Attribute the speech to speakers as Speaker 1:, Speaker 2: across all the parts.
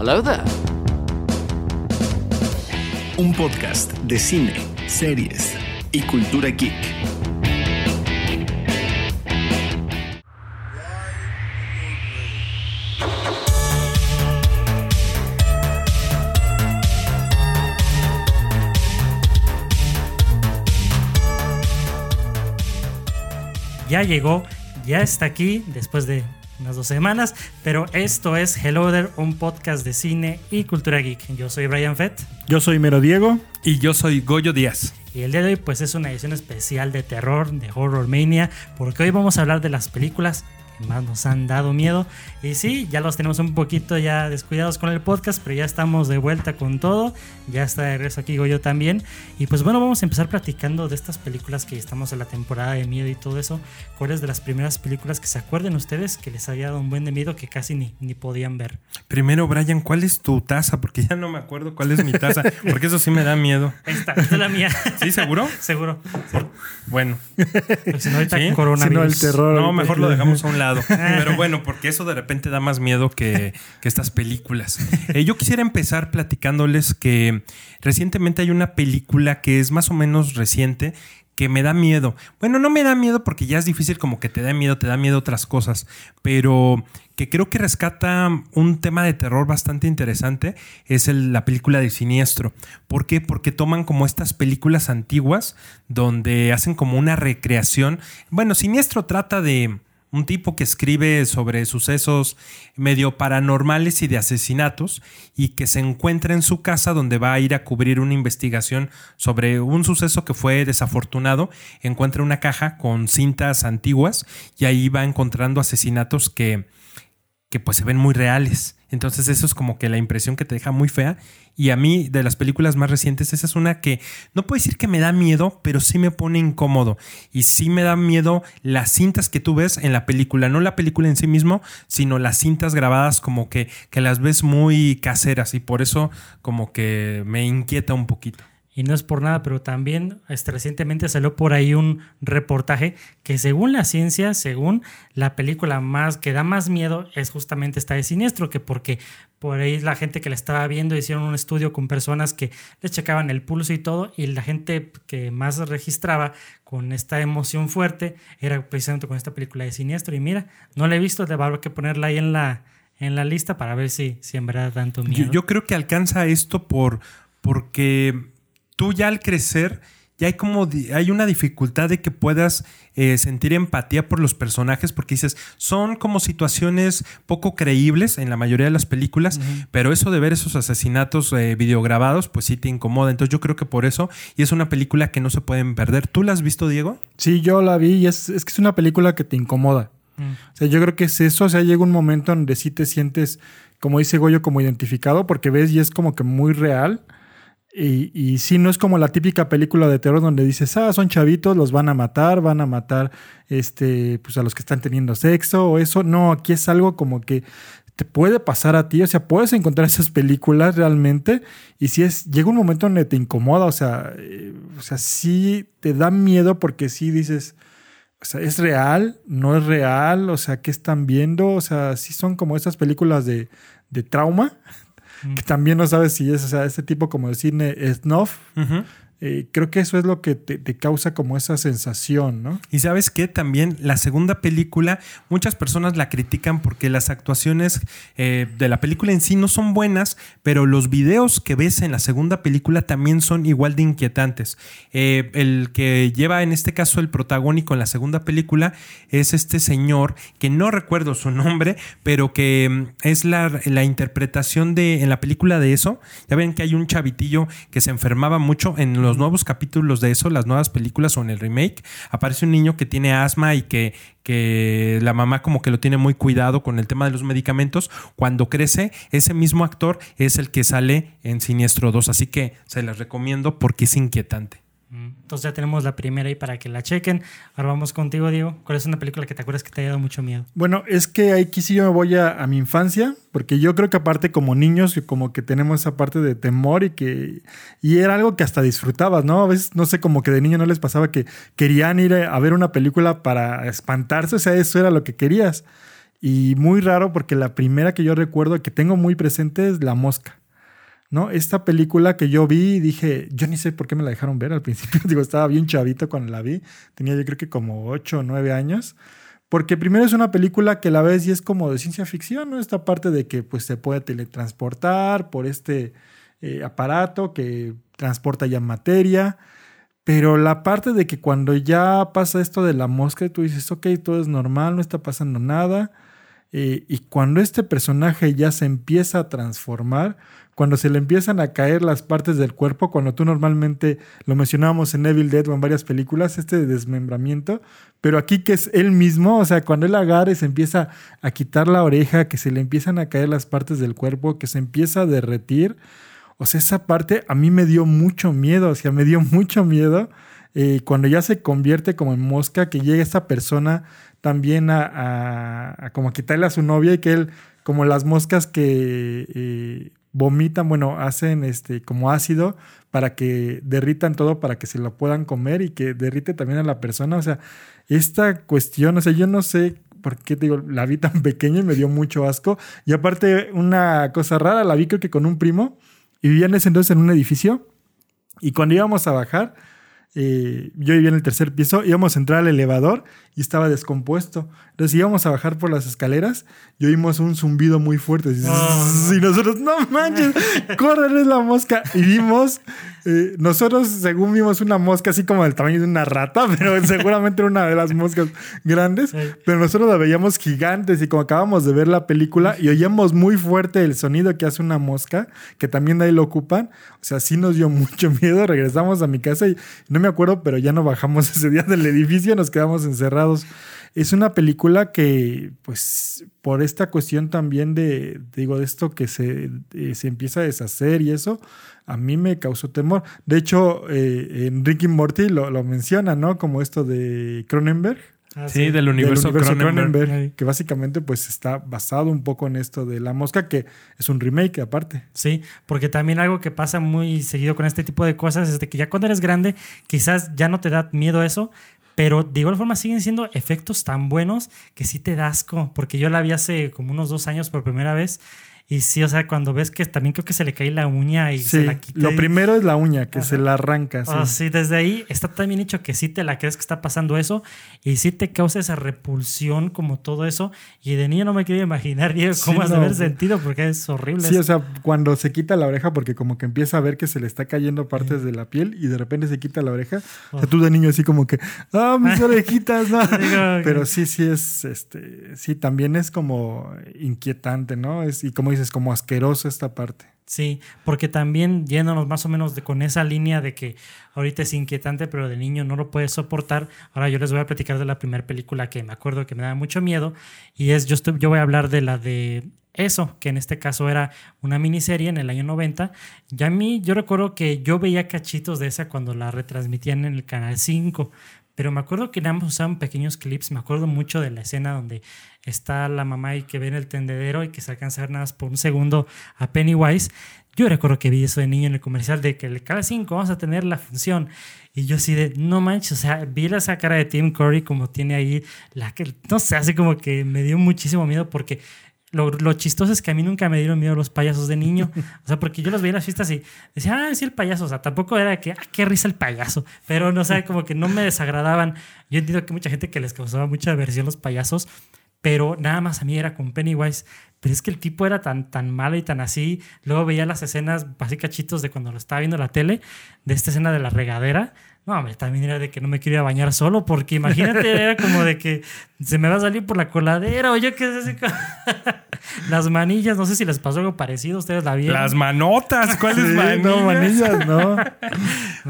Speaker 1: Hello there.
Speaker 2: Un podcast de cine, series y cultura geek.
Speaker 3: Ya llegó, ya está aquí después de unas dos semanas, pero esto es Hello There, un podcast de cine y cultura geek. Yo soy Brian Fett
Speaker 4: Yo soy Mero Diego.
Speaker 5: Y yo soy Goyo Díaz.
Speaker 3: y el día de hoy pues es una edición especial de terror, de Horror Mania, porque hoy vamos a hablar de las películas más nos han dado miedo. Y sí, ya los tenemos un poquito ya descuidados con el podcast, pero ya estamos de vuelta con todo. Ya está de regreso aquí Goyo también. Y pues bueno, vamos a empezar platicando de estas películas que estamos en la temporada de miedo y todo eso. ¿Cuáles de las primeras películas que se acuerden ustedes que les había dado un buen de miedo que casi ni, ni podían ver?
Speaker 5: Primero, Brian, ¿cuál es tu taza? Porque ya no me acuerdo cuál es mi taza, porque eso sí me da miedo.
Speaker 3: Esta, esta es la mía.
Speaker 5: ¿Sí, seguro?
Speaker 3: Seguro. Sí.
Speaker 5: Bueno,
Speaker 3: Porque si no, ahorita
Speaker 5: Sí,
Speaker 3: coronavirus.
Speaker 4: si no, el terror.
Speaker 5: no, mejor lo dejamos a un lado. Pero bueno, porque eso de repente da más miedo que, que estas películas. Eh, yo quisiera empezar platicándoles que recientemente hay una película que es más o menos reciente que me da miedo. Bueno, no me da miedo porque ya es difícil como que te da miedo, te da miedo otras cosas, pero que creo que rescata un tema de terror bastante interesante es el- la película de Siniestro. ¿Por qué? Porque toman como estas películas antiguas donde hacen como una recreación. Bueno, Siniestro trata de un tipo que escribe sobre sucesos medio paranormales y de asesinatos y que se encuentra en su casa donde va a ir a cubrir una investigación sobre un suceso que fue desafortunado. Encuentra una caja con cintas antiguas y ahí va encontrando asesinatos que, que pues se ven muy reales. Entonces eso es como que la impresión que te deja muy fea. Y a mí, de las películas más recientes, esa es una que no puedo decir que me da miedo, pero sí me pone incómodo. Y sí me da miedo las cintas que tú ves en la película. No la película en sí mismo, sino las cintas grabadas como que, que las ves muy caseras. Y por eso como que me inquieta un poquito.
Speaker 3: Y no es por nada, pero también este, recientemente salió por ahí un reportaje que según la ciencia, según la película más que da más miedo es justamente esta de Siniestro, que porque por ahí la gente que la estaba viendo hicieron un estudio con personas que le checaban el pulso y todo, y la gente que más registraba con esta emoción fuerte era precisamente con esta película de Siniestro. Y mira, no la he visto, a haber que ponerla ahí en la, en la lista para ver si, si en verdad da tanto miedo.
Speaker 5: Yo, yo creo que alcanza esto por porque tú ya al crecer ya hay como hay una dificultad de que puedas eh, sentir empatía por los personajes porque dices son como situaciones poco creíbles en la mayoría de las películas pero eso de ver esos asesinatos eh, videograbados pues sí te incomoda entonces yo creo que por eso y es una película que no se pueden perder tú la has visto Diego
Speaker 4: Sí, yo la vi y es, es que es una película que te incomoda.
Speaker 3: Mm.
Speaker 4: O sea, yo creo que es eso. O sea, llega un momento donde sí te sientes, como dice Goyo, como identificado, porque ves y es como que muy real. Y, y sí, no es como la típica película de terror donde dices, ah, son chavitos, los van a matar, van a matar este, pues a los que están teniendo sexo o eso. No, aquí es algo como que te puede pasar a ti, o sea, puedes encontrar esas películas realmente y si es, llega un momento donde te incomoda, o sea, eh, o sea, sí te da miedo porque sí dices, o sea, ¿es real? ¿No es real? O sea, ¿qué están viendo? O sea, sí son como esas películas de, de trauma, que también no sabes si es, o sea, ese tipo como de cine snuff. Eh, creo que eso es lo que te, causa como esa sensación, ¿no?
Speaker 5: Y sabes qué, también la segunda película, muchas personas la critican porque las actuaciones eh, de la película en sí no son buenas, pero los videos que ves en la segunda película también son igual de inquietantes. Eh, el que lleva en este caso el protagónico en la segunda película es este señor, que no recuerdo su nombre, pero que mm, es la, la interpretación de en la película de eso. Ya ven que hay un chavitillo que se enfermaba mucho en los nuevos capítulos de eso, las nuevas películas o en el remake, aparece un niño que tiene asma y que, que la mamá como que lo tiene muy cuidado con el tema de los medicamentos. Cuando crece, ese mismo actor es el que sale en Siniestro 2, así que se las recomiendo porque es inquietante.
Speaker 3: Entonces ya tenemos la primera ahí para que la chequen. Ahora vamos contigo, Diego. ¿Cuál es una película que te acuerdas que te haya dado mucho miedo?
Speaker 4: Bueno, es que aquí sí yo me voy a, a mi infancia, porque yo creo que aparte como niños, como que tenemos esa parte de temor y que y era algo que hasta disfrutabas, ¿no? A veces, no sé, como que de niño no les pasaba que querían ir a ver una película para espantarse, o sea, eso era lo que querías. Y muy raro porque la primera que yo recuerdo que tengo muy presente es La Mosca. ¿No? Esta película que yo vi dije, yo ni sé por qué me la dejaron ver al principio, digo, estaba bien chavito cuando la vi, tenía yo creo que como 8 o 9 años, porque primero es una película que la ves y es como de ciencia ficción, ¿no? Esta parte de que pues se puede teletransportar por este eh, aparato que transporta ya materia, pero la parte de que cuando ya pasa esto de la mosca, tú dices, ok, todo es normal, no está pasando nada, eh, y cuando este personaje ya se empieza a transformar, cuando se le empiezan a caer las partes del cuerpo, cuando tú normalmente lo mencionábamos en Evil Dead o en varias películas, este desmembramiento, pero aquí que es él mismo, o sea, cuando él agarra y se empieza a quitar la oreja, que se le empiezan a caer las partes del cuerpo, que se empieza a derretir, o sea, esa parte a mí me dio mucho miedo, o sea, me dio mucho miedo eh, cuando ya se convierte como en mosca, que llega esta persona también a, como quitarle a su novia y que él, como las moscas que... Eh, vomitan, bueno, hacen este como ácido para que derritan todo para que se lo puedan comer y que derrite también a la persona. O sea, esta cuestión, o sea, yo no sé por qué te digo, la vi tan pequeña y me dio mucho asco. Y aparte, una cosa rara, la vi creo que con un primo y vivían ese entonces en un edificio. Y cuando íbamos a bajar, eh, yo vivía en el tercer piso, íbamos a entrar al elevador y estaba descompuesto. Entonces íbamos a bajar por las escaleras y oímos un zumbido muy fuerte. Y nosotros, no manches, corre, es la mosca. Y vimos, eh, nosotros según vimos una mosca así como del tamaño de una rata, pero seguramente era una de las moscas grandes. Pero nosotros la veíamos gigantes y como acabamos de ver la película y oíamos muy fuerte el sonido que hace una mosca, que también ahí lo ocupan. O sea, sí nos dio mucho miedo. Regresamos a mi casa y no me acuerdo, pero ya no bajamos ese día del edificio, nos quedamos encerrados. Es una película que, pues, por esta cuestión también de, digo, de esto que se, eh, se empieza a deshacer y eso, a mí me causó temor. De hecho, eh, en Ricky Morty lo, lo menciona, ¿no? Como esto de Cronenberg.
Speaker 5: Ah, sí, del universo, Cronenberg.
Speaker 4: Que básicamente pues está basado un poco en esto de La Mosca, que es un remake aparte.
Speaker 3: Sí, porque también algo que pasa muy seguido con este tipo de cosas es de que ya cuando eres grande quizás ya no te da miedo eso, pero de igual forma siguen siendo efectos tan buenos que sí te das asco, porque yo la vi hace como unos dos años por primera vez y sí, o sea, cuando ves que también creo que se le cae la uña y se la quita.
Speaker 4: Lo primero es la uña, que se la arranca.
Speaker 3: Sí. sí, desde ahí está también hecho que sí te la crees que está pasando eso y sí te causa esa repulsión como todo eso. Y de niño no me quería imaginar cómo has de haber sentido porque es horrible.
Speaker 4: Sí, o sea, cuando se quita la oreja porque como que empieza a ver que se le está cayendo partes de la piel y de repente se quita la oreja. O sea, tú de niño así como que, ah, mis orejitas, no. Pero sí, sí es, este, sí, también es como inquietante, ¿no? Es, y como es como asqueroso esta parte.
Speaker 3: Sí, porque también yéndonos más o menos de, con esa línea de que ahorita es inquietante, pero de niño no lo puedes soportar. Ahora yo les voy a platicar de la primera película que me acuerdo que me daba mucho miedo y es yo yo voy a hablar de la de eso, que en este caso era una miniserie en el año 90. Ya a mí yo recuerdo que yo veía cachitos de esa cuando la retransmitían en el canal 5, pero me acuerdo que ambos usaban pequeños clips. Me acuerdo mucho de la escena donde está la mamá y que ve en el tendedero y que se alcanza a ver nada más por un segundo a Pennywise. Yo recuerdo que vi eso de niño en el comercial de que cada 5 vamos a tener la función. Y yo así de, no manches, o sea, vi esa cara de Tim Curry como tiene ahí la que, no sé, así como que me dio muchísimo miedo porque lo, lo, chistoso es que a mí nunca me dieron miedo los payasos de niño. O sea, porque yo los veía en las fiestas y decía, ah, sí, el payaso. O sea, tampoco era que, ah, qué risa el payaso. Pero no sé, como que no me desagradaban. Yo entiendo que mucha gente que les causaba mucha aversión los payasos, pero nada más a mí era con Pennywise. Pero es que el tipo era tan, tan malo y tan así. Luego veía las escenas, así cachitos de cuando lo estaba viendo en la tele, de esta escena de la regadera. No, hombre, también era de que no me quería bañar solo, porque imagínate, era como de que se me va a salir por la coladera o yo qué sé. Las manillas, no sé si les pasó algo parecido, ustedes la vieron.
Speaker 5: Las manotas, ¿cuáles manillas?
Speaker 4: No, manillas, no.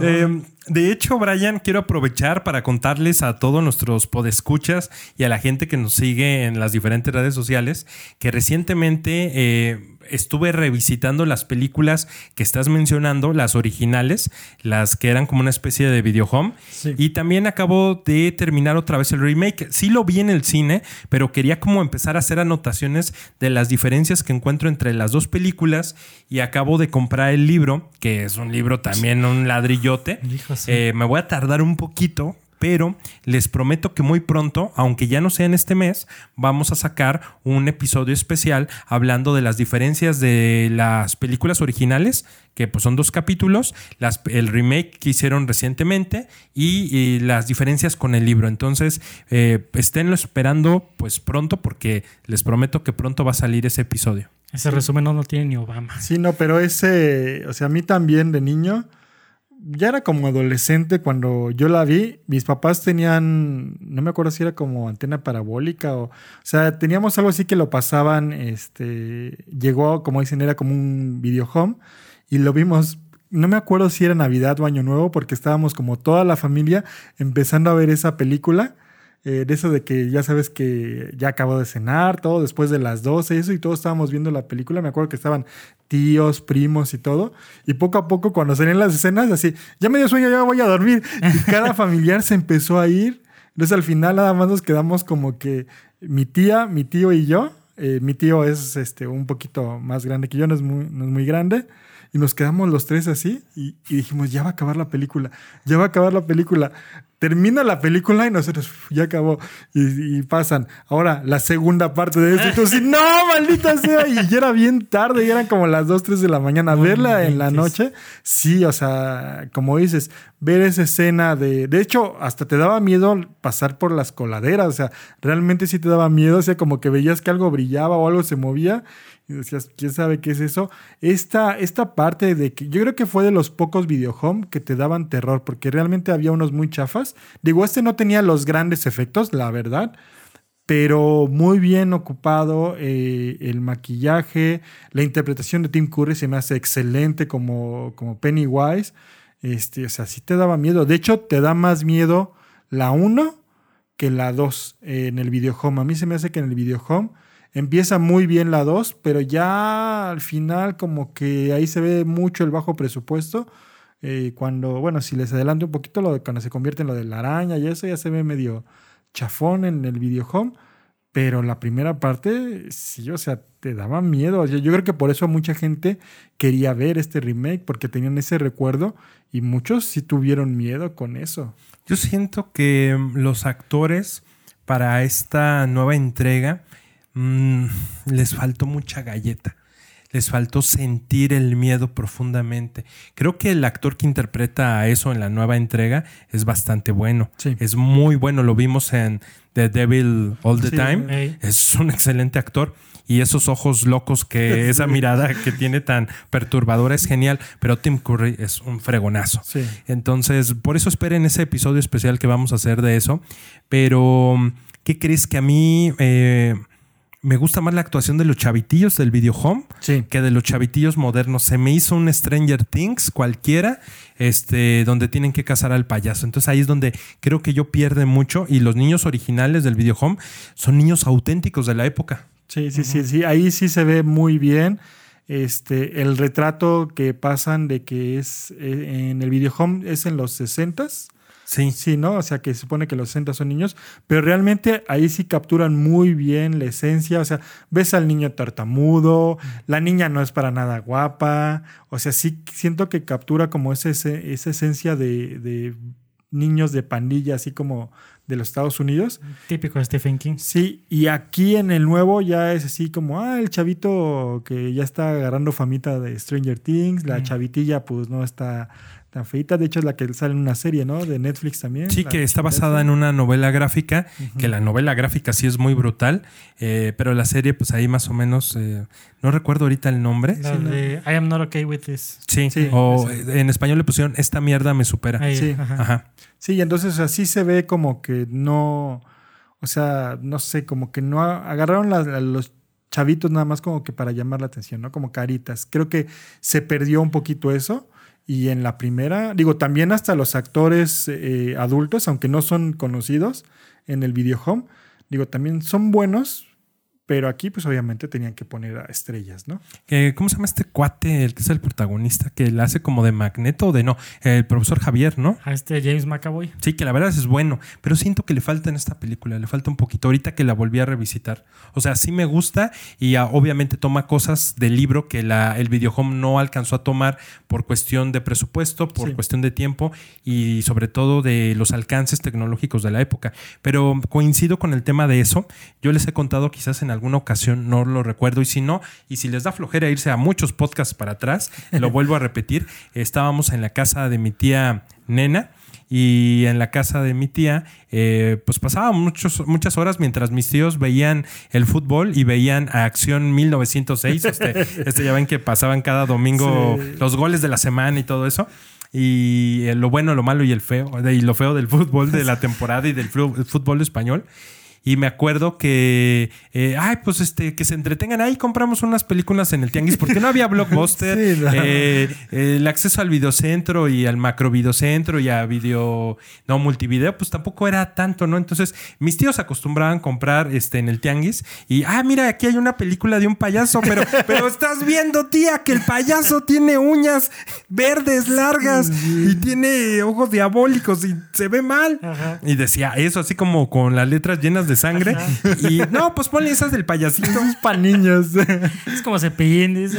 Speaker 5: eh, de hecho, Brian, quiero aprovechar para contarles a todos nuestros podescuchas y a la gente que nos sigue en las diferentes redes sociales que recientemente eh, estuve revisitando las películas que estás mencionando, las originales, las que eran como una especie de video home. Y también acabo de terminar otra vez el remake. Sí lo vi en el cine, pero quería como empezar a hacer anotaciones de las diferencias que encuentro entre las dos películas y acabo de comprar el libro, que es un libro también, un ladrillote. Eh, me voy a tardar un poquito pero les prometo que muy pronto, aunque ya no sea en este mes, vamos a sacar un episodio especial hablando de las diferencias de las películas originales, que pues son dos capítulos, las, el remake que hicieron recientemente y, y las diferencias con el libro. Entonces, eh, esténlo esperando pues pronto porque les prometo que pronto va a salir ese episodio.
Speaker 3: Ese resumen no lo tiene ni Obama.
Speaker 4: Sí, no, pero ese, o sea, a mí también de niño, ya era como adolescente cuando yo la vi. Mis papás tenían, no me acuerdo si era como antena parabólica o, o sea, teníamos algo así que lo pasaban, este, llegó, como dicen, era como un video home y lo vimos. No me acuerdo si era Navidad o Año Nuevo porque estábamos como toda la familia empezando a ver esa película. Eh, de eso de que ya sabes que ya acabó de cenar, todo después de las 12, eso, y todos estábamos viendo la película. Me acuerdo que estaban tíos, primos y todo. Y poco a poco, cuando salían las escenas, así, ya me dio sueño, ya me voy a dormir. Y cada familiar se empezó a ir. Entonces al final nada más nos quedamos como que mi tía, mi tío y yo. Eh, mi tío es este, un poquito más grande que yo, no es muy, no es muy grande. Y nos quedamos los tres así y, y dijimos, ya va a acabar la película, ya va a acabar la película termina la película y nosotros ya acabó y, y, pasan. Ahora, la segunda parte de esto, y tú así, no, maldita sea, y ya era bien tarde, y eran como las 2, 3 de la mañana.
Speaker 3: No
Speaker 4: Verla en la noche, sí, o sea, como dices, ver esa escena de, de hecho, hasta te daba miedo pasar por las coladeras, o sea, realmente sí te daba miedo, o sea, como que veías que algo brillaba o algo se movía y decías, ¿quién sabe qué es eso? Esta, esta parte de que yo creo que fue de los pocos videohome que te daban terror, porque realmente había unos muy chafas. Digo, este no tenía los grandes efectos, la verdad, pero muy bien ocupado eh, el maquillaje, la interpretación de Tim Curry se me hace excelente como, como Pennywise. Este, o sea, sí te daba miedo. De hecho, te da más miedo la 1 que la 2 eh, en el videohome. A mí se me hace que en el videohome Empieza muy bien la 2, pero ya al final como que ahí se ve mucho el bajo presupuesto. Eh, cuando, bueno, si les adelanto un poquito, lo de, cuando se convierte en lo de la araña y eso ya se ve medio chafón en el video home. Pero la primera parte, sí, o sea, te daba miedo. Yo, creo que por eso mucha gente quería ver este remake, porque tenían ese recuerdo y muchos sí tuvieron miedo con eso.
Speaker 5: Yo siento que mm, los actores para esta nueva entrega mm, les faltó mucha galleta. Les faltó sentir el miedo profundamente. Creo que el actor que interpreta a eso en la nueva entrega es bastante bueno.
Speaker 4: Sí.
Speaker 5: Es muy bueno. Lo vimos en The Devil All the
Speaker 4: Sí.
Speaker 5: Time. Es un excelente actor. Y esos ojos locos que esa mirada que tiene tan perturbadora es genial. Pero Tim Curry es un fregonazo.
Speaker 4: Sí.
Speaker 5: Entonces, por eso esperen ese episodio especial que vamos a hacer de eso. Pero, ¿qué crees que a mí eh, me gusta más la actuación de los chavitillos del video home
Speaker 4: Sí.
Speaker 5: que de los chavitillos modernos? Se me hizo un Stranger Things cualquiera, este, donde tienen que cazar al payaso. Entonces ahí es donde creo que yo pierde mucho. Y los niños originales del video home son niños auténticos de la época.
Speaker 4: Sí, sí, sí, sí. Ahí sí se ve muy bien. Este, el retrato que pasan de que es eh, en el video home es en los 60s.
Speaker 5: Sí.
Speaker 4: Sí, ¿no? O sea, que se supone que los 60 son niños, pero realmente ahí sí capturan muy bien la esencia. O sea, ves al niño tartamudo, la niña no es para nada guapa. O sea, sí siento que captura como ese, ese- esa esencia de, de niños de pandilla, así como de los Estados Unidos.
Speaker 3: Típico de Stephen King.
Speaker 4: Sí, y aquí en el nuevo ya es así como, ah, el chavito que ya está agarrando famita de Stranger Things, la
Speaker 3: Mm.
Speaker 4: chavitilla pues no está tan feita, de hecho es la que sale en una serie, ¿no? De Netflix también.
Speaker 5: Sí, que está basada en una novela gráfica, que la novela gráfica sí es muy brutal, eh, pero la serie, pues ahí más o menos, eh, no recuerdo ahorita el nombre.
Speaker 3: La
Speaker 4: Sí, ¿no?
Speaker 3: de I am not okay with this.
Speaker 5: Sí,
Speaker 4: Sí,
Speaker 5: o en español le pusieron Esta mierda me supera.
Speaker 3: Ahí,
Speaker 4: Sí.
Speaker 3: ajá.
Speaker 5: Ajá.
Speaker 4: Sí, y entonces así se ve como que no, o sea, no sé, como que no agarraron los chavitos nada más como que para llamar la atención, ¿no? Como caritas. Creo que se perdió un poquito eso. Y en la primera, digo, también hasta los actores eh, adultos, aunque no son conocidos en el video home, digo, también son buenos, Pero aquí, pues obviamente tenían que poner a estrellas, ¿no?
Speaker 5: Eh, ¿Cómo se llama este cuate, el que es el protagonista, que le hace como de magneto o de no? El profesor Javier, ¿no?
Speaker 3: A este James McAvoy.
Speaker 5: Sí, que la verdad es bueno, pero siento que le falta en esta película, le falta un poquito. Ahorita que la volví a revisitar. O sea, sí me gusta y ah, obviamente toma cosas del libro que la, el videohome no alcanzó a tomar por cuestión de presupuesto, por
Speaker 4: Sí.
Speaker 5: cuestión de tiempo y sobre todo de los alcances tecnológicos de la época. Pero coincido con el tema de eso. Yo les he contado quizás en alguna ocasión, no lo recuerdo, y si no, y si les da flojera irse a muchos podcasts para atrás, lo vuelvo a repetir. Estábamos en la casa de mi tía Nena. Y en la casa de mi tía, eh, pues pasaba muchos, muchas horas mientras mis tíos veían el fútbol y veían a Acción 1906. Este, este ya ven que pasaban cada domingo
Speaker 4: Sí.
Speaker 5: los goles de la semana y todo eso. Y eh, lo bueno, lo malo y el feo, y lo feo del fútbol de la temporada y del fútbol español. Y me acuerdo que, eh, ay, pues este, que se entretengan. Ahí compramos unas películas en el Tianguis porque no había Blockbuster.
Speaker 4: Sí, no.
Speaker 5: eh, el acceso al videocentro y al macro videocentro y a video, no, multivideo, pues tampoco era tanto, ¿no? Entonces, mis tíos acostumbraban comprar este, en el Tianguis y, ah, mira, aquí hay una película de un payaso, pero, pero estás viendo, tía, que el payaso tiene uñas verdes, largas y tiene ojos diabólicos y se ve mal.
Speaker 3: Ajá.
Speaker 5: Y decía eso así como con las letras llenas de sangre. Y no, pues ponle esas del payasito.
Speaker 4: Es para niños.
Speaker 3: Es como cepillín, dice.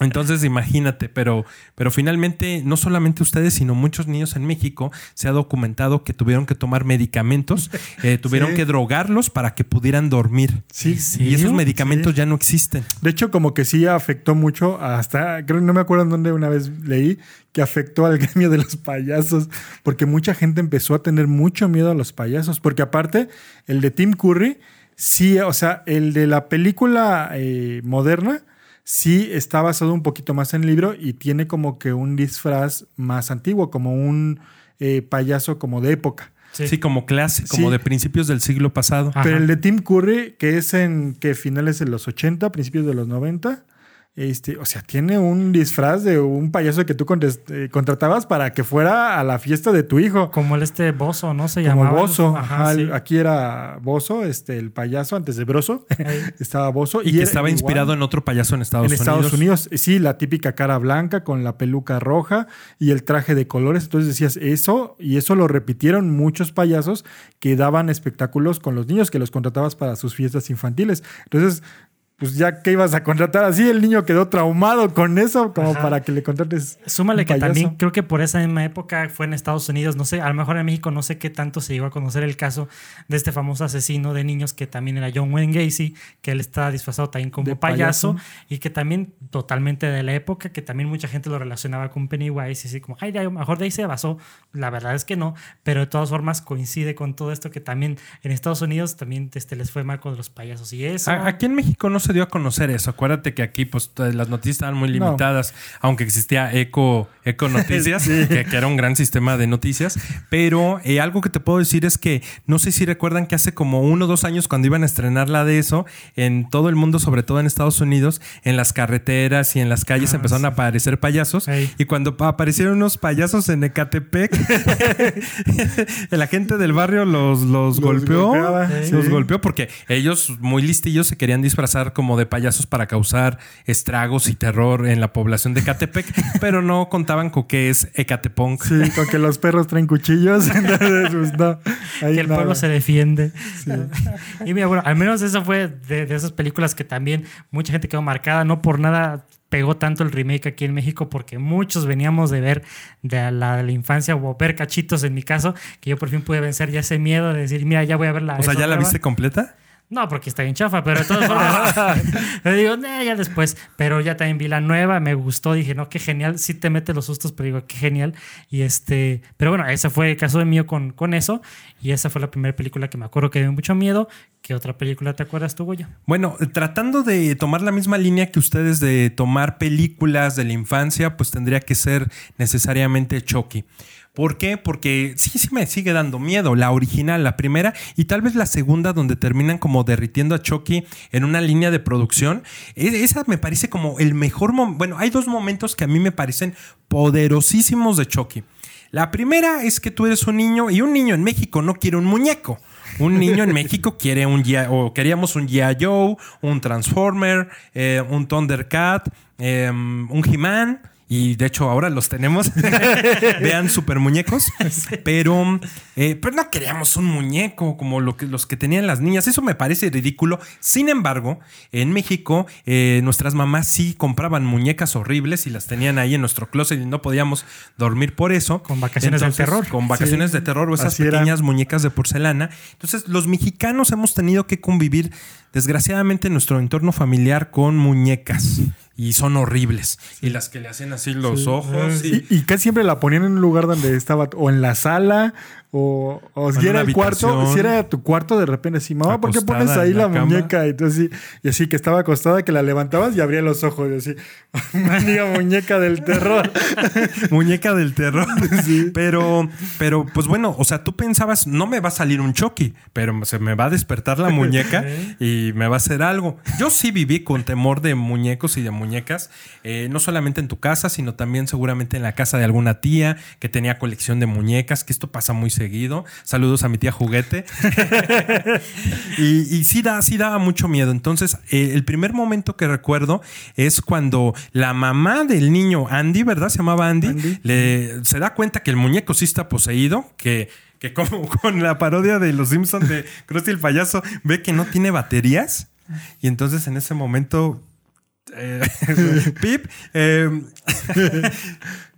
Speaker 5: Entonces imagínate, pero, pero finalmente no solamente ustedes, sino muchos niños en México se ha documentado que tuvieron que tomar medicamentos, eh, tuvieron
Speaker 4: Sí.
Speaker 5: que drogarlos para que pudieran dormir.
Speaker 4: Sí,
Speaker 3: Sí.
Speaker 5: Y esos medicamentos ya no existen.
Speaker 4: De hecho, como que sí afectó mucho hasta, creo, no me acuerdo en dónde una vez leí, que afectó al gremio de los payasos, porque mucha gente empezó a tener mucho miedo a los payasos, porque aparte, el de Tim Curry, sí, o sea, el de la película eh, moderna, sí está basado un poquito más en el libro y tiene como que un disfraz más antiguo, como un eh, payaso como de época.
Speaker 5: Sí, como clase, como
Speaker 4: Sí.
Speaker 5: de principios del siglo pasado.
Speaker 3: Ajá.
Speaker 4: Pero el de Tim Curry, que es en que finales de los 80, principios de los 90, este, o sea, tiene un disfraz de un payaso que tú eh, contratabas para que fuera a la fiesta de tu hijo.
Speaker 3: Como el este Bozo, ¿no? Se
Speaker 4: Como
Speaker 3: llamaba.
Speaker 4: Bozo.
Speaker 3: Ajá,
Speaker 4: Ajá,
Speaker 3: sí.
Speaker 4: el- Aquí era Bozo, este, el payaso antes de Broso. Estaba Bozo.
Speaker 5: y que
Speaker 4: era
Speaker 5: estaba
Speaker 4: igual
Speaker 5: inspirado en otro payaso en Estados
Speaker 4: en
Speaker 5: Unidos.
Speaker 4: Estados Unidos. Sí, la típica cara blanca con la peluca roja y el traje de colores. Entonces decías eso, y eso lo repitieron muchos payasos que daban espectáculos con los niños, que los contratabas para sus fiestas infantiles. Entonces, pues ya que ibas a contratar así, el niño quedó traumado con eso, como
Speaker 3: Ajá.
Speaker 4: para que le contrates.
Speaker 3: Súmale que también creo que por esa misma época fue en Estados Unidos, no sé, a lo mejor en México no sé qué tanto se llegó a conocer el caso de este famoso asesino de niños que también era John Wayne Gacy, que él está disfrazado también como
Speaker 4: De
Speaker 3: payaso,
Speaker 4: payaso.
Speaker 3: y que también totalmente de la época, que también mucha gente lo relacionaba con Pennywise y así como, ay, a lo mejor de ahí se basó, la verdad es que no, pero de todas formas coincide con todo esto que también en Estados Unidos también este, les fue mal con los payasos y eso.
Speaker 5: Aquí en México no se dio a conocer eso. Acuérdate que aquí pues las noticias estaban muy
Speaker 4: No.
Speaker 5: limitadas, aunque existía Eco, Eco Noticias, que, que era un gran sistema de noticias. Pero eh, algo que te puedo decir es que no sé si recuerdan que hace como uno o dos años cuando iban a estrenar la de eso, en todo el mundo, sobre todo en Estados Unidos, en las carreteras y en las calles
Speaker 3: Ah,
Speaker 5: empezaron
Speaker 3: sí.
Speaker 5: a aparecer payasos. Y cuando pa- aparecieron unos payasos en Ecatepec, la gente del barrio los, los,
Speaker 4: Los
Speaker 5: golpeó.
Speaker 4: golpeaba,
Speaker 5: Los
Speaker 4: sí.
Speaker 5: golpeó porque ellos, muy listillos, se querían disfrazar como de payasos para causar estragos y terror en la población de Ecatepec, pero no contaban con que es Ecatepunk.
Speaker 4: Sí, con que los perros traen cuchillos. Entonces, pues, no, ahí
Speaker 3: que el
Speaker 4: nada.
Speaker 3: pueblo se defiende. y mira, bueno, al menos eso fue de, de esas películas que también mucha gente quedó marcada. No por nada pegó tanto el remake aquí en México, porque muchos veníamos de ver de la, de la infancia o ver cachitos en mi caso, que yo por fin pude vencer ya ese miedo de decir, mira, ya voy a ver la.
Speaker 5: O sea,
Speaker 3: esa
Speaker 5: ¿ya la
Speaker 3: nueva.
Speaker 5: viste completa?
Speaker 3: No, porque está bien chafa, pero de todas formas. le digo, "Nah, ya después. Pero ya también vi la nueva, me gustó, dije, no, qué genial. Sí te mete los sustos, pero digo, qué genial. Y este, pero bueno, ese fue el caso de mío con, con eso. Y esa fue la primera película que me acuerdo que dio mucho miedo. ¿Qué otra película te acuerdas tú, Goyo?
Speaker 5: Bueno, tratando de tomar la misma línea que ustedes de tomar películas de la infancia, pues tendría que ser necesariamente Chucky. ¿Por qué? Porque sí, sí me sigue dando miedo. La original, la primera y tal vez la segunda, donde terminan como derritiendo a Chucky en una línea de producción. e- Esa me parece como el mejor momento. Bueno, hay dos momentos que a mí me parecen poderosísimos de Chucky. La primera es que tú eres un niño y un niño en México no quiere un muñeco. un niño en México quiere un G.I. o queríamos un G.I. Joe, un Transformer, eh, un Thundercat, eh, un He-Man. Y de hecho ahora los tenemos. Vean super muñecos. Pero, eh, pero no queríamos un muñeco como lo que, los que tenían las niñas. Eso me parece ridículo. Sin embargo, en México eh, nuestras mamás sí compraban muñecas horribles y las tenían ahí en nuestro closet y no podíamos dormir por eso.
Speaker 3: Con vacaciones del terror.
Speaker 5: Con vacaciones
Speaker 4: Sí,
Speaker 5: de terror o esas
Speaker 4: así era.
Speaker 5: pequeñas muñecas de porcelana. Entonces los mexicanos hemos tenido que convivir desgraciadamente en nuestro entorno familiar con muñecas. Y son horribles. Y las que le hacen así los ojos. y-
Speaker 4: Y, y casi siempre la ponían en un lugar donde estaba, o en la sala, o, o si era el cuarto, si era tu cuarto, de repente así, mamá, ¿por qué pones ahí la, muñeca? Y, entonces, sí, y así que estaba acostada, que la levantabas y abría los ojos, y así, muñeca del terror.
Speaker 5: muñeca del terror. Pero, pero, pues bueno, o sea, tú pensabas, no me va a salir un Chucky, pero se me va a despertar la muñeca y me va a hacer algo. Yo sí viví con temor de muñecos y de muñecas, eh, no solamente en tu casa, sino también seguramente en la casa de alguna tía que tenía colección de muñecas, que esto pasa muy seguido. Saludos a mi tía Juguete. y, y sí, da, sí daba mucho miedo. Entonces, eh, el primer momento que recuerdo es cuando la mamá del niño Andy, ¿verdad? Se llamaba Andy,
Speaker 4: Andy.
Speaker 5: Le, se da cuenta que el muñeco sí está poseído, que, que como con la parodia de Los Simpsons de Krusty el payaso, ve que no tiene baterías. Y entonces en ese momento eh, Pip, eh,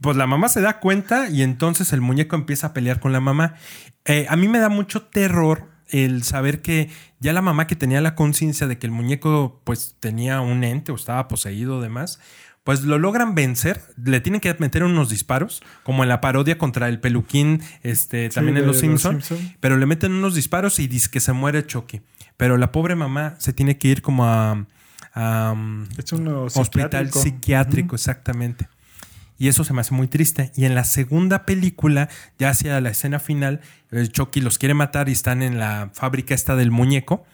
Speaker 5: pues la mamá se da cuenta y entonces el muñeco empieza a pelear con la mamá. Eh, a mí me da mucho terror el saber que ya la mamá que tenía la conciencia de que el muñeco pues tenía un ente o estaba poseído o demás, pues lo logran vencer, le tienen que meter unos disparos, como en la parodia contra el peluquín, este, también en Los
Speaker 4: Los
Speaker 5: Simpson, pero le meten unos disparos y dice que se muere Chucky. Pero la pobre mamá se tiene que ir como a, a, um,
Speaker 4: Es un
Speaker 5: hospital
Speaker 4: psiquiátrico.
Speaker 5: psiquiátrico, exactamente. Y eso se me hace muy triste. Y en la segunda película, ya hacia la escena final, el Chucky los quiere matar y están en la fábrica esta del muñeco.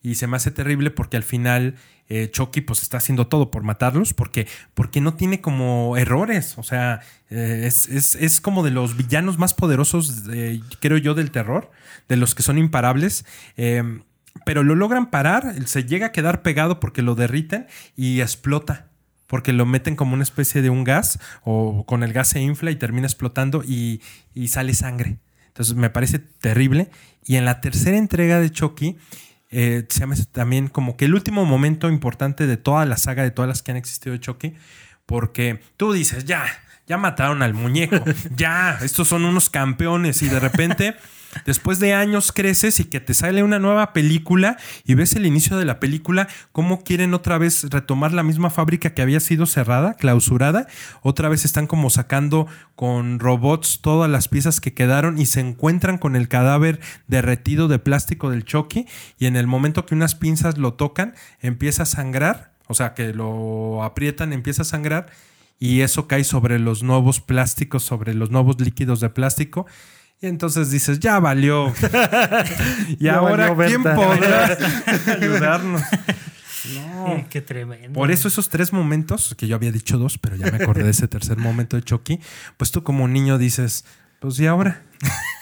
Speaker 5: Y se me hace terrible porque al final eh, Chucky pues está haciendo todo por matarlos porque, porque no tiene como errores. O sea, eh, es, es- es como de los villanos más poderosos, de- creo yo, del terror, de los que son imparables. Eh, pero lo logran parar, se llega a quedar pegado porque lo derriten y explota. Porque lo meten como una especie de un gas o con el gas se infla y termina explotando y, y sale sangre. Entonces me parece terrible. Y en la tercera entrega de Chucky, eh, se llama también como que el último momento importante de toda la saga, de todas las que han existido de Chucky, porque tú dices, ya, ya mataron al muñeco, ya, estos son unos campeones y de repente... Después de años creces y que te sale una nueva película y ves el inicio de la película, cómo quieren otra vez retomar la misma fábrica que había sido cerrada, clausurada. Otra vez están como sacando con robots todas las piezas que quedaron y se encuentran con el cadáver derretido de plástico del Chucky y en el momento que unas pinzas lo tocan empieza a sangrar, o sea que lo aprietan, empieza a sangrar y eso cae sobre los nuevos plásticos, sobre los nuevos líquidos de plástico. Y entonces dices, ya valió. y
Speaker 4: Ya
Speaker 5: ahora,
Speaker 4: valió,
Speaker 5: ¿quién podrá ayudarnos? No.
Speaker 3: Eh, Qué tremendo.
Speaker 5: Por eso esos tres momentos, que yo había dicho dos, pero ya me acordé de ese tercer momento de Chucky, pues tú como niño dices, pues ¿y ahora?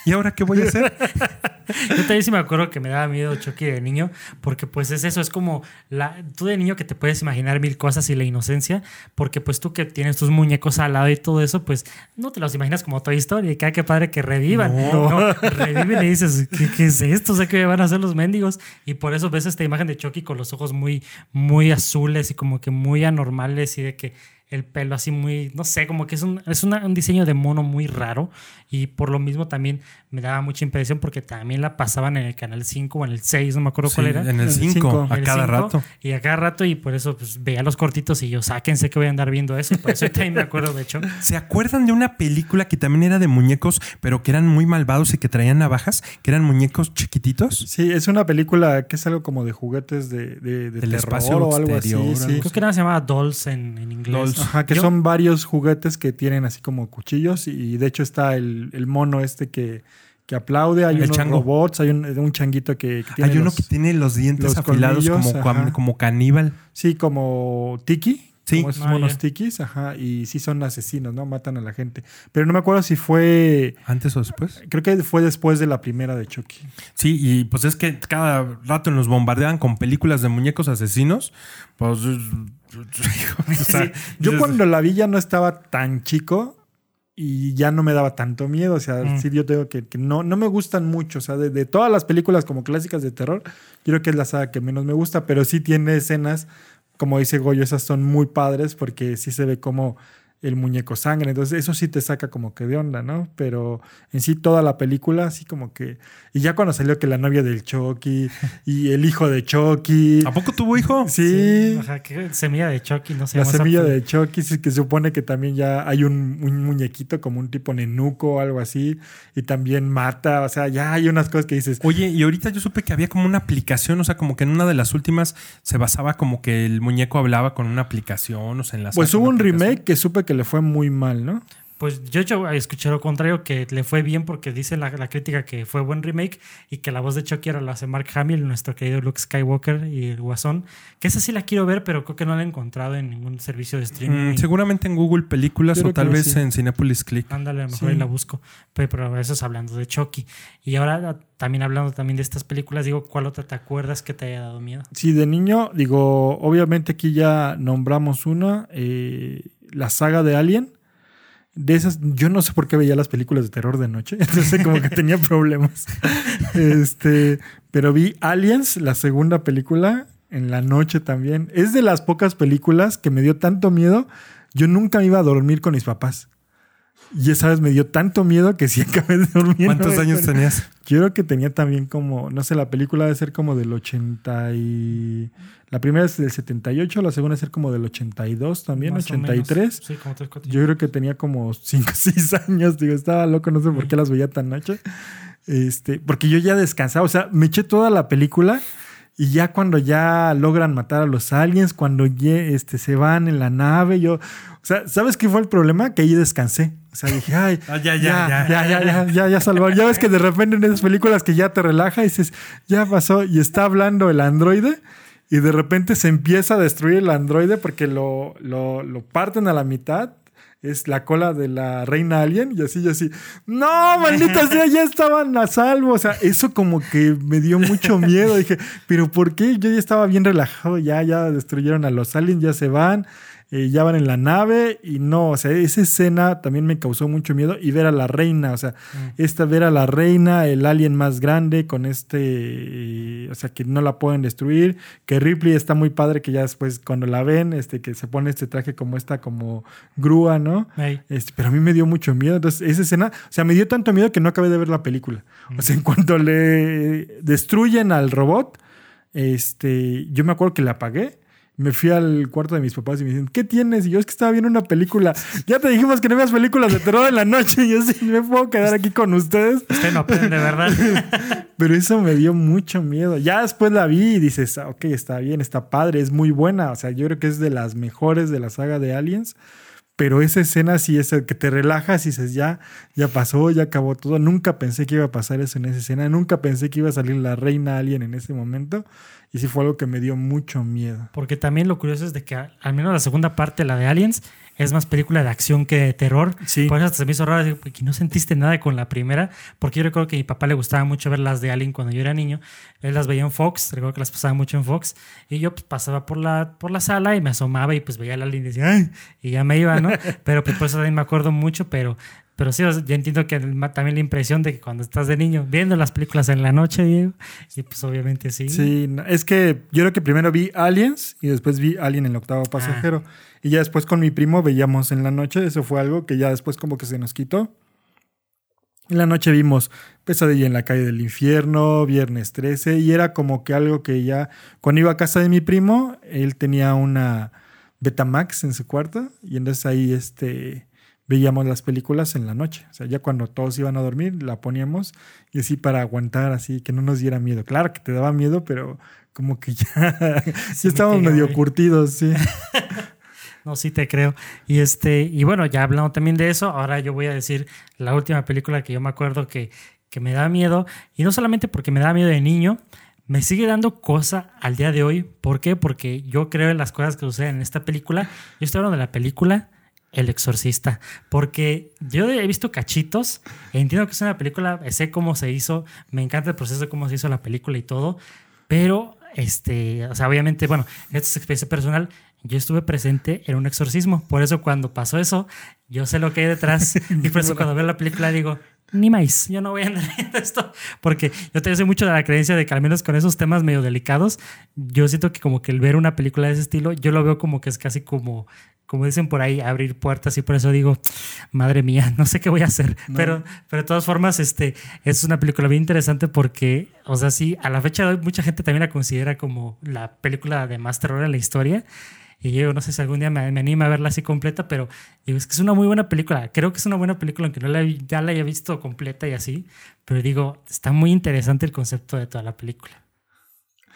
Speaker 5: ¿Y ahora qué voy a hacer?
Speaker 3: Yo también sí me acuerdo que me daba miedo Chucky de niño, porque pues es eso, es como la, tú de niño que te puedes imaginar mil cosas y la inocencia, porque pues tú que tienes tus muñecos al lado y todo eso, pues no te los imaginas como toda historia y cada que padre que revivan. No. reviven y dices, ¿qué, qué es esto? O sea, ¿qué van a hacer los mendigos? Y por eso ves esta imagen de Chucky con los ojos muy, muy azules y como que muy anormales y de que el pelo así muy, no sé, como que es un, es una- un diseño de mono muy raro y por lo mismo también me daba mucha impresión porque también la pasaban en el canal 5 o en el 6, no me acuerdo cuál
Speaker 5: Sí,
Speaker 3: era.
Speaker 5: en el
Speaker 4: El
Speaker 5: 5,
Speaker 4: cinco.
Speaker 5: a
Speaker 3: El
Speaker 5: cada
Speaker 3: cinco,
Speaker 5: rato.
Speaker 3: Y a cada rato, y por eso pues, veía los cortitos y yo, sáquense que voy a andar viendo eso. Por eso también me acuerdo, de hecho.
Speaker 5: ¿Se acuerdan de una película que también era de muñecos, pero que eran muy malvados y que traían navajas? Que eran muñecos chiquititos.
Speaker 4: Sí, es una película que es algo como de juguetes de, de, de terror
Speaker 5: espacio
Speaker 4: o algo así. sí.
Speaker 3: Creo que era, se llamaba Dolls en, en inglés.
Speaker 5: Dolls.
Speaker 4: Ajá, que
Speaker 3: Yo-
Speaker 4: son varios juguetes que tienen así como cuchillos y de hecho está el, el mono este que, que aplaude, hay
Speaker 5: El
Speaker 4: unos
Speaker 5: chango.
Speaker 4: robots, hay un, un changuito que, que tiene
Speaker 5: Hay uno
Speaker 4: los-
Speaker 5: que tiene los dientes
Speaker 4: los
Speaker 5: afilados como, como caníbal.
Speaker 4: Sí, como Tiki,
Speaker 5: Sí.
Speaker 4: Como esos
Speaker 3: Ah,
Speaker 4: monos tikis, ajá, y sí son asesinos, ¿no? Matan a la gente. Pero no me acuerdo si fue,
Speaker 5: ¿Antes o después?
Speaker 4: creo que fue después de la primera de Chucky.
Speaker 5: Sí, y pues es que cada rato nos bombardean con películas de muñecos asesinos. Pues. o sea,
Speaker 4: Yo
Speaker 5: dices,
Speaker 4: cuando la vi ya no estaba tan chico y ya no me daba tanto miedo. O sea,
Speaker 3: Mm.
Speaker 4: sí, yo tengo que, que no, no me gustan mucho. O sea, de, de todas las películas como clásicas de terror, yo creo que es la saga que menos me gusta, pero sí tiene escenas, como dice Goyo, esas son muy padres porque sí se ve como el muñeco sangre. Entonces, eso sí te saca como que de onda, ¿no? Pero en sí, toda la película, así como que. Y ya cuando salió que la novia del Chucky y el hijo de Chucky.
Speaker 5: ¿A poco tuvo hijo?
Speaker 4: Sí.
Speaker 3: Ajá, que semilla de Chucky, no sé.
Speaker 4: La semilla de Chucky, sí, que supone que también ya hay un, un muñequito como un tipo nenuco o algo así, y también mata, o sea, ya hay unas cosas que dices,
Speaker 5: Oye, y ahorita yo supe que había como una aplicación, o sea, como que en una de las últimas se basaba como que el muñeco hablaba con una aplicación, o sea, enlazaba
Speaker 4: pues
Speaker 5: con
Speaker 4: hubo un
Speaker 5: aplicación.
Speaker 4: remake que supe que le fue muy mal, ¿no?
Speaker 3: Pues yo, yo escuché lo contrario, que le fue bien porque dice la, la crítica que fue buen remake y que la voz de Chucky ahora la hace Mark Hamill, nuestro querido Luke Skywalker y el Guasón. Que esa sí la quiero ver, pero creo que no la he encontrado en ningún servicio de streaming.
Speaker 5: Mm, seguramente en Google Películas o tal vez
Speaker 4: sí.
Speaker 5: en Cinepolis Click.
Speaker 3: Ándale, a lo mejor
Speaker 4: Sí.
Speaker 3: ahí la busco. Pero, pero eso es hablando de Chucky. Y ahora ah, también hablando también de estas películas, digo, ¿cuál otra te acuerdas que te haya dado miedo?
Speaker 4: Sí, de niño, digo, obviamente aquí ya nombramos una, eh, la saga de Alien. De esas, yo no sé por qué veía las películas de terror de noche, entonces como que tenía problemas. Este, pero vi Aliens, la segunda película, en la noche también. Es de las pocas películas que me dio tanto miedo. Yo nunca me iba a dormir con mis papás. Y esa vez me dio tanto miedo que sí acabé dormir.
Speaker 5: ¿Cuántos años tenías?
Speaker 4: Yo creo que tenía también como, no sé, la película debe ser como del 80 y... La primera es del 78, la segunda debe ser como del 82 también,
Speaker 3: Más o menos.
Speaker 4: 83.
Speaker 3: Sí, como tres, cuatro.
Speaker 4: Yo creo que tenía como 5 o 6 años, digo, estaba loco, no sé por qué las veía tan noche. Este, porque yo ya descansaba, o sea, me eché toda la película y ya cuando ya logran matar a los aliens, cuando este, se van en la nave, yo, o sea, ¿sabes qué fue el problema? Que ahí descansé. O sea, dije, ay,
Speaker 5: Ah, ya,
Speaker 4: ya,
Speaker 5: ya,
Speaker 4: ya, ya, ya, ya, ya. Ya ves que de repente en esas películas que ya te relaja y dices, ya pasó, y está hablando el androide, y de repente se empieza a destruir el androide porque lo, lo, lo parten a la mitad. Es la cola de la reina alien, y así, y así. No, maldita sea, ya estaban a salvo. O sea, eso como que me dio mucho miedo. Dije, ¿pero por qué? Yo ya estaba bien relajado, ya, ya destruyeron a los aliens, ya se van eh, ya van en la nave y no, o sea, esa escena también me causó mucho miedo y ver a la reina, o sea, esta ver a la reina, el alien más grande con este, eh, o sea, que no la pueden destruir, que Ripley está muy padre que ya después cuando la ven, este, que se pone este traje como esta, como grúa, ¿no? Este, pero a mí me dio mucho miedo. Entonces, esa escena, o sea, me dio tanto miedo que no acabé de ver la película. O sea, en cuanto le destruyen al robot, este, yo me acuerdo que la apagué. Me fui al cuarto de mis papás y me dicen, ¿qué tienes? Y yo es que estaba viendo una película. Ya te dijimos que no veas películas de terror en la noche. Y yo sí, me puedo quedar aquí con ustedes.
Speaker 3: Usted no aprende, ¿verdad?
Speaker 4: Pero eso me dio mucho miedo. Ya después la vi y dices, ah, ok, está bien, está padre, es muy buena. O sea, yo creo que es de las mejores de la saga de Aliens. Pero esa escena sí es el que te relajas y dices, ya, ya pasó, ya acabó todo. Nunca pensé que iba a pasar eso en esa escena. Nunca pensé que iba a salir la reina alien en ese momento. Y sí fue algo que me dio mucho miedo.
Speaker 3: Porque también lo curioso es de que al menos la segunda parte, la de Aliens, es más película de acción que de terror.
Speaker 4: Sí.
Speaker 3: Por eso hasta se me hizo raro que no sentiste nada con la primera. Porque yo recuerdo que a mi papá le gustaba mucho ver las de Alien cuando yo era niño. Él las veía en Fox, recuerdo que las pasaba mucho en Fox. Y yo pues, pasaba por la, por la sala y me asomaba y pues veía el Alien y decía, ¡ay! Y ya me iba, ¿no? pero pues por eso también me acuerdo mucho, pero... Pero sí, yo entiendo que también la impresión de que cuando estás de niño viendo las películas en la noche, Diego, y pues obviamente sí.
Speaker 4: Sí, es que yo creo que primero vi Aliens y después vi Alien el octavo pasajero. Y ya después con mi primo veíamos en la noche. Eso fue algo que ya después como que se nos quitó. En la noche vimos Pesadilla en la calle del infierno, Viernes 13, y era como que algo que ya, cuando iba a casa de mi primo, él tenía una Betamax en su cuarto, y entonces ahí este, veíamos las películas en la noche. O sea, ya cuando todos iban a dormir, la poníamos, y así para aguantar, así que no nos diera miedo. Claro que te daba miedo, pero como que ya, sí estábamos
Speaker 3: mitiga,
Speaker 4: medio curtidos, sí.
Speaker 3: No, sí te creo. Y este, y bueno, ya hablando también de eso, ahora yo voy a decir la última película que yo me acuerdo que, que me da miedo, y no solamente porque me da miedo de niño, me sigue dando cosa al día de hoy. ¿Por qué? Porque yo creo en las cosas que suceden en esta película. Yo estoy hablando de la película El Exorcista. Porque yo he visto cachitos, entiendo que es una película, sé cómo se hizo, me encanta el proceso de cómo se hizo la película y todo, pero, este, o sea, obviamente, bueno, esto es experiencia personal. Yo estuve presente en un exorcismo, por eso cuando pasó eso, yo sé lo que hay detrás y por eso cuando veo la película digo, ni más, yo no voy a andar viendo esto, porque yo te sé mucho de la creencia de que al menos con esos temas medio delicados, yo siento que como que el ver una película de ese estilo, yo lo veo como que es casi como, como dicen por ahí, abrir puertas y por eso digo, madre mía, no sé qué voy a hacer, pero, pero de todas formas, este, es una película bien interesante porque, o sea, sí, a la fecha de hoy mucha gente también la considera como la película de más terror en la historia. Y yo no sé si algún día me, me anima a verla así completa, pero digo, es que es una muy buena película. Creo que es una buena película, aunque no la, ya la haya visto completa y así. Pero digo, está muy interesante el concepto de toda la película.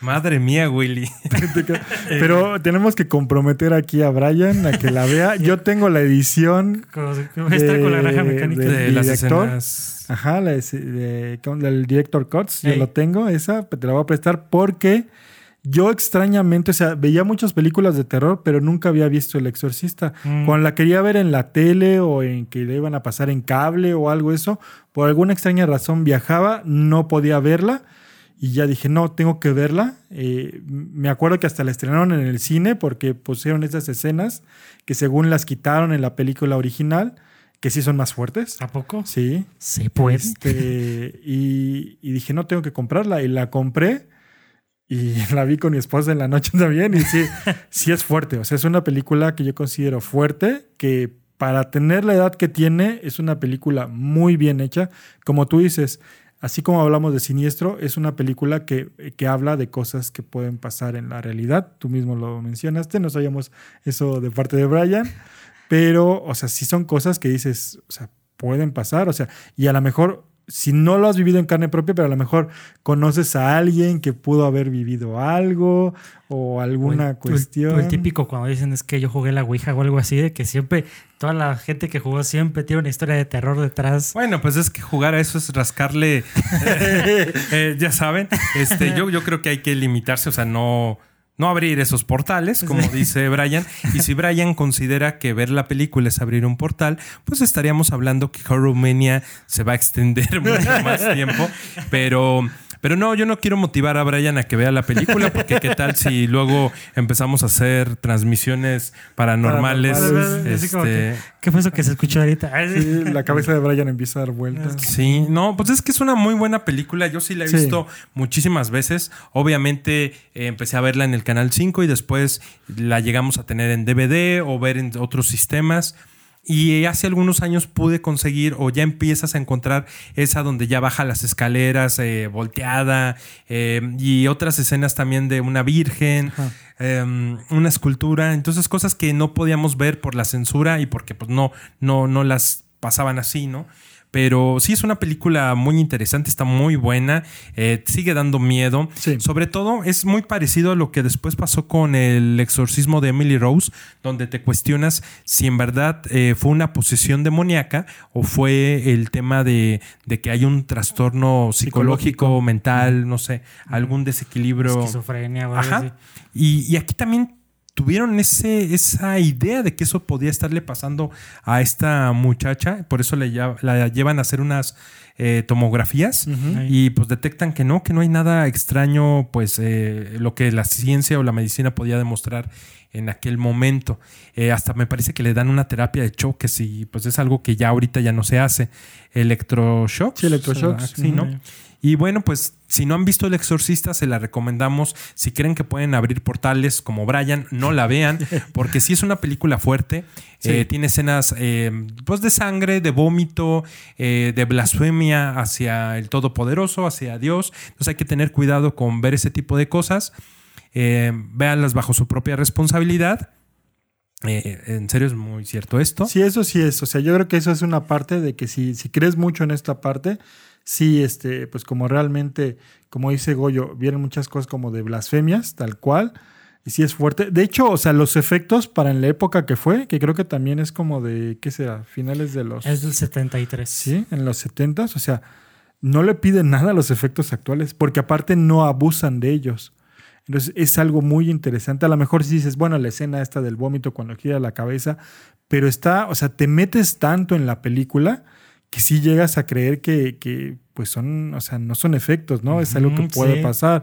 Speaker 5: Madre mía, Willy.
Speaker 4: Pero tenemos que comprometer aquí a Brian a que la vea. Yo tengo la edición.
Speaker 3: Está con la granja mecánica.
Speaker 5: De las
Speaker 4: director.
Speaker 5: escenas.
Speaker 4: Ajá, la, de- de- con el director Cuts. Yo lo tengo, esa te la voy a prestar porque yo extrañamente, o sea, veía muchas películas de terror, pero nunca había visto El Exorcista.
Speaker 3: Mm.
Speaker 4: Cuando la quería ver en la tele o en que le iban a pasar en cable o algo eso, por alguna extraña razón viajaba, no podía verla. Y ya dije, no, tengo que verla. Eh, me acuerdo que hasta la estrenaron en el cine porque pusieron esas escenas que según las quitaron en la película original, que sí son más fuertes.
Speaker 3: ¿A poco?
Speaker 4: Sí.
Speaker 3: Se puede.
Speaker 4: Este, y, y dije, no, tengo que comprarla. Y la compré y la vi con mi esposa en la noche también. Y sí, sí es fuerte. O sea, es una película que yo considero fuerte, que para tener la edad que tiene, es una película muy bien hecha. Como tú dices, así como hablamos de Siniestro, es una película que, que habla de cosas que pueden pasar en la realidad. Tú mismo lo mencionaste, no sabíamos eso de parte de Brian. Pero, o sea, sí son cosas que dices, o sea, pueden pasar, o sea, y a lo mejor, si no lo has vivido en carne propia, pero a lo mejor conoces a alguien que pudo haber vivido algo o alguna
Speaker 3: O el-
Speaker 4: cuestión.
Speaker 3: o el típico cuando dicen es que yo jugué la Ouija o algo así, de que siempre, toda la gente que jugó siempre tiene una historia de terror detrás.
Speaker 5: Bueno, pues es que jugar a eso es rascarle, eh, eh, ya saben, este, yo, yo creo que hay que limitarse, o sea, no, no abrir esos portales, como dice Brian. Y si Brian considera que ver la película es abrir un portal, pues estaríamos hablando que Horrormania se va a extender mucho más tiempo. Pero, pero no, yo no quiero motivar a Brian a que vea la película, porque qué tal si luego empezamos a hacer transmisiones paranormales.
Speaker 4: Paranormales.
Speaker 3: Así como
Speaker 5: este,
Speaker 3: que, ¿Qué fue eso que se escuchó ahorita? Sí,
Speaker 4: la cabeza de Brian empieza a dar vueltas.
Speaker 5: Sí, no, pues es que es una muy buena película. Yo sí la he
Speaker 4: Sí.
Speaker 5: visto muchísimas veces. Obviamente eh, empecé a verla en el Canal 5 y después la llegamos a tener en DVD o ver en otros sistemas. Y hace algunos años pude conseguir o ya empiezas a encontrar esa donde ya baja las escaleras eh, volteada eh, y otras escenas también de una virgen, eh, una escultura. Entonces cosas que no podíamos ver por la censura y porque pues no, no, no las pasaban así, ¿no? Pero sí es una película muy interesante, está muy buena, eh, sigue dando miedo.
Speaker 4: Sí.
Speaker 5: Sobre todo es muy parecido a lo que después pasó con el exorcismo de Emily Rose, donde te cuestionas si en verdad eh, fue una posesión demoníaca o fue el tema de, de que hay un trastorno psicológico,
Speaker 4: Psicológico.
Speaker 5: mental, no sé, algún desequilibrio.
Speaker 3: Esquizofrenia o algo así.
Speaker 5: Y, y aquí también tuvieron ese, esa idea de que eso podía estarle pasando a esta muchacha, por eso le la llevan a hacer unas eh, tomografías y pues detectan que no, que no hay nada extraño, pues eh, lo que la ciencia o la medicina podía demostrar en aquel momento. Eh, hasta me parece que le dan una terapia de choques y pues es algo que ya ahorita ya no se hace. Electroshocks.
Speaker 4: Sí, electroshocks.
Speaker 5: Sí, ¿no? Y bueno, pues si no han visto El Exorcista, se la recomendamos. Si creen que pueden abrir portales como Brian, no la vean, porque sí es una película fuerte.
Speaker 4: Sí.
Speaker 5: Eh, tiene escenas eh, pues de sangre, de vómito, eh, de blasfemia hacia el Todopoderoso, hacia Dios. Entonces hay que tener cuidado con ver ese tipo de cosas. Véanlas bajo su propia responsabilidad. Eh, en serio es muy cierto esto.
Speaker 4: Sí, eso sí es. O sea, yo creo que eso es una parte de que si, si crees mucho en esta parte, sí, este, pues como realmente, como dice Goyo, vienen muchas cosas como de blasfemias, tal cual. Y sí es fuerte. De hecho, o sea, los efectos para en la época que fue, que creo que también es como de, ¿qué será? Finales de los...
Speaker 3: Es del 73.
Speaker 4: Sí, en los 70 o sea, no le piden nada a los efectos actuales, porque aparte no abusan de ellos. Entonces es algo muy interesante. A lo mejor si dices, bueno, la escena esta del vómito cuando gira la cabeza, pero está, o sea, te metes tanto en la película que sí llegas a creer que, que pues son, o sea, no son efectos, ¿no? Es algo que puede
Speaker 3: sí.
Speaker 4: pasar.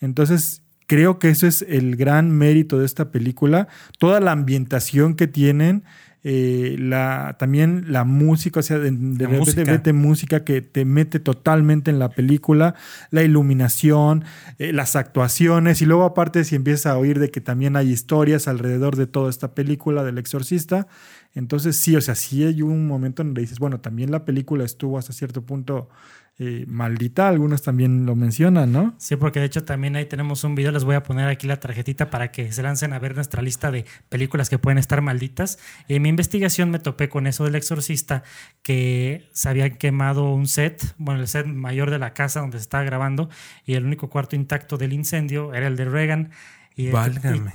Speaker 4: Entonces, creo que eso es el gran mérito de esta película. Toda la ambientación que tienen, eh, la, también la música, o sea, de, de
Speaker 5: música.
Speaker 4: vete música que te mete totalmente en la película, la iluminación, eh, las actuaciones, y luego aparte si empiezas a oír de que también hay historias alrededor de toda esta película del exorcista, entonces sí, o sea, sí hay un momento donde dices, bueno, también la película estuvo hasta cierto punto eh, maldita, algunos también lo mencionan, ¿no?
Speaker 3: Sí, porque de hecho también ahí tenemos un video, les voy a poner aquí la tarjetita para que se lancen a ver nuestra lista de películas que pueden estar malditas. Y en mi investigación me topé con eso del exorcista, que se habían quemado un set, bueno, el set mayor de la casa donde se estaba grabando, y el único cuarto intacto del incendio era el de Reagan. Y,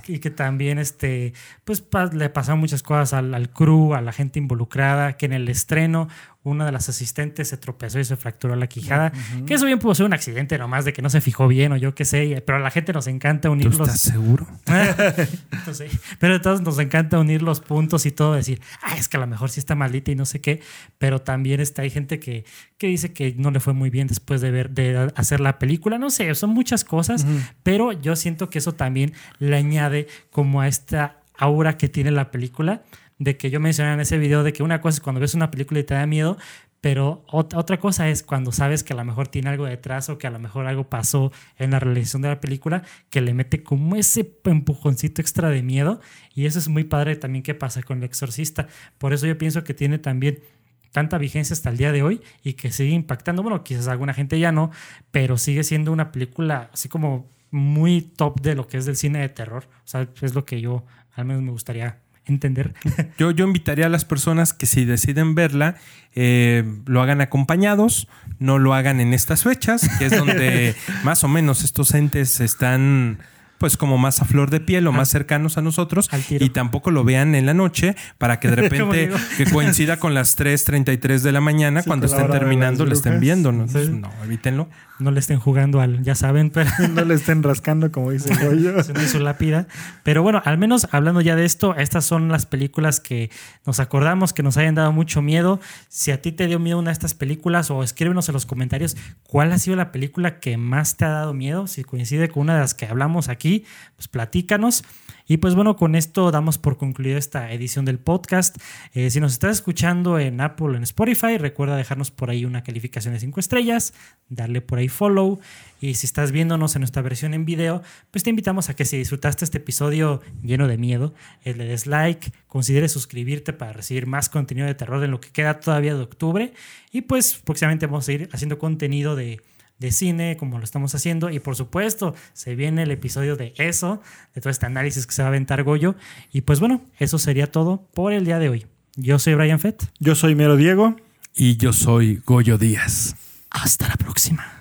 Speaker 3: y- y que también este, pues, pa- le pasaron muchas cosas al, al crew, a la gente involucrada, que en el estreno una de las asistentes se tropezó y se fracturó la quijada. Que eso bien pudo ser un accidente nomás de que no se fijó bien o yo qué sé, pero a la gente nos encanta
Speaker 5: ¿Tú
Speaker 3: unir los...
Speaker 5: estás seguro?
Speaker 3: No sé. Pero a todos nos encanta unir los puntos y todo, decir, ah, es que a lo mejor sí está maldita y no sé qué, pero también está, hay gente que, que dice que no le fue muy bien después de ver, de hacer la película, no sé, son muchas cosas, pero yo siento que eso también le añade como a esta aura que tiene la película, de que yo mencioné en ese video de que una cosa es cuando ves una película y te da miedo, pero ot- otra cosa es cuando sabes que a lo mejor tiene algo detrás o que a lo mejor algo pasó en la realización de la película que le mete como ese empujoncito extra de miedo. Y eso es muy padre también que pasa con el exorcista. Por eso yo pienso que tiene también tanta vigencia hasta el día de hoy y que sigue impactando. Bueno, quizás alguna gente ya no, pero sigue siendo una película así como muy top de lo que es del cine de terror. O sea, es lo que yo al menos me gustaría entender.
Speaker 5: Yo, yo invitaría a las personas que si deciden verla, eh, lo hagan acompañados, no lo hagan en estas fechas, que es donde más o menos estos entes están pues como más a flor de piel o más cercanos a nosotros y tampoco lo vean en la noche para que de repente que coincida con las 3.33 de la mañana
Speaker 4: Sí,
Speaker 5: cuando
Speaker 4: la
Speaker 5: estén terminando lo estén viendo ¿no?
Speaker 3: Sí.
Speaker 5: no evítenlo
Speaker 3: No le estén jugando al, ya saben, pero...
Speaker 4: no le estén rascando, como dice Goyo.
Speaker 3: haciendo su lápida. Pero bueno, al menos hablando ya de esto, estas son las películas que nos acordamos que nos hayan dado mucho miedo. Si a ti te dio miedo una de estas películas, o escríbenos en los comentarios cuál ha sido la película que más te ha dado miedo. Si coincide con una de las que hablamos aquí, pues platícanos. Y pues bueno, con esto damos por concluida esta edición del podcast. Eh, si nos estás escuchando en Apple o en Spotify, recuerda dejarnos por ahí una calificación de 5 estrellas, darle por ahí follow. Y si estás viéndonos en nuestra versión en video, pues te invitamos a que si disfrutaste este episodio lleno de miedo, eh, le des like, consideres suscribirte para recibir más contenido de terror en lo que queda todavía de octubre. Y pues próximamente vamos a ir haciendo contenido de de cine, como lo estamos haciendo. Y por supuesto, se viene el episodio de eso, de todo este análisis que se va a aventar Goyo. Y pues bueno, eso sería todo por el día de hoy. Yo soy Brian Fett.
Speaker 4: Yo soy Mero Diego.
Speaker 5: y yo soy Goyo Díaz
Speaker 3: Hasta la próxima.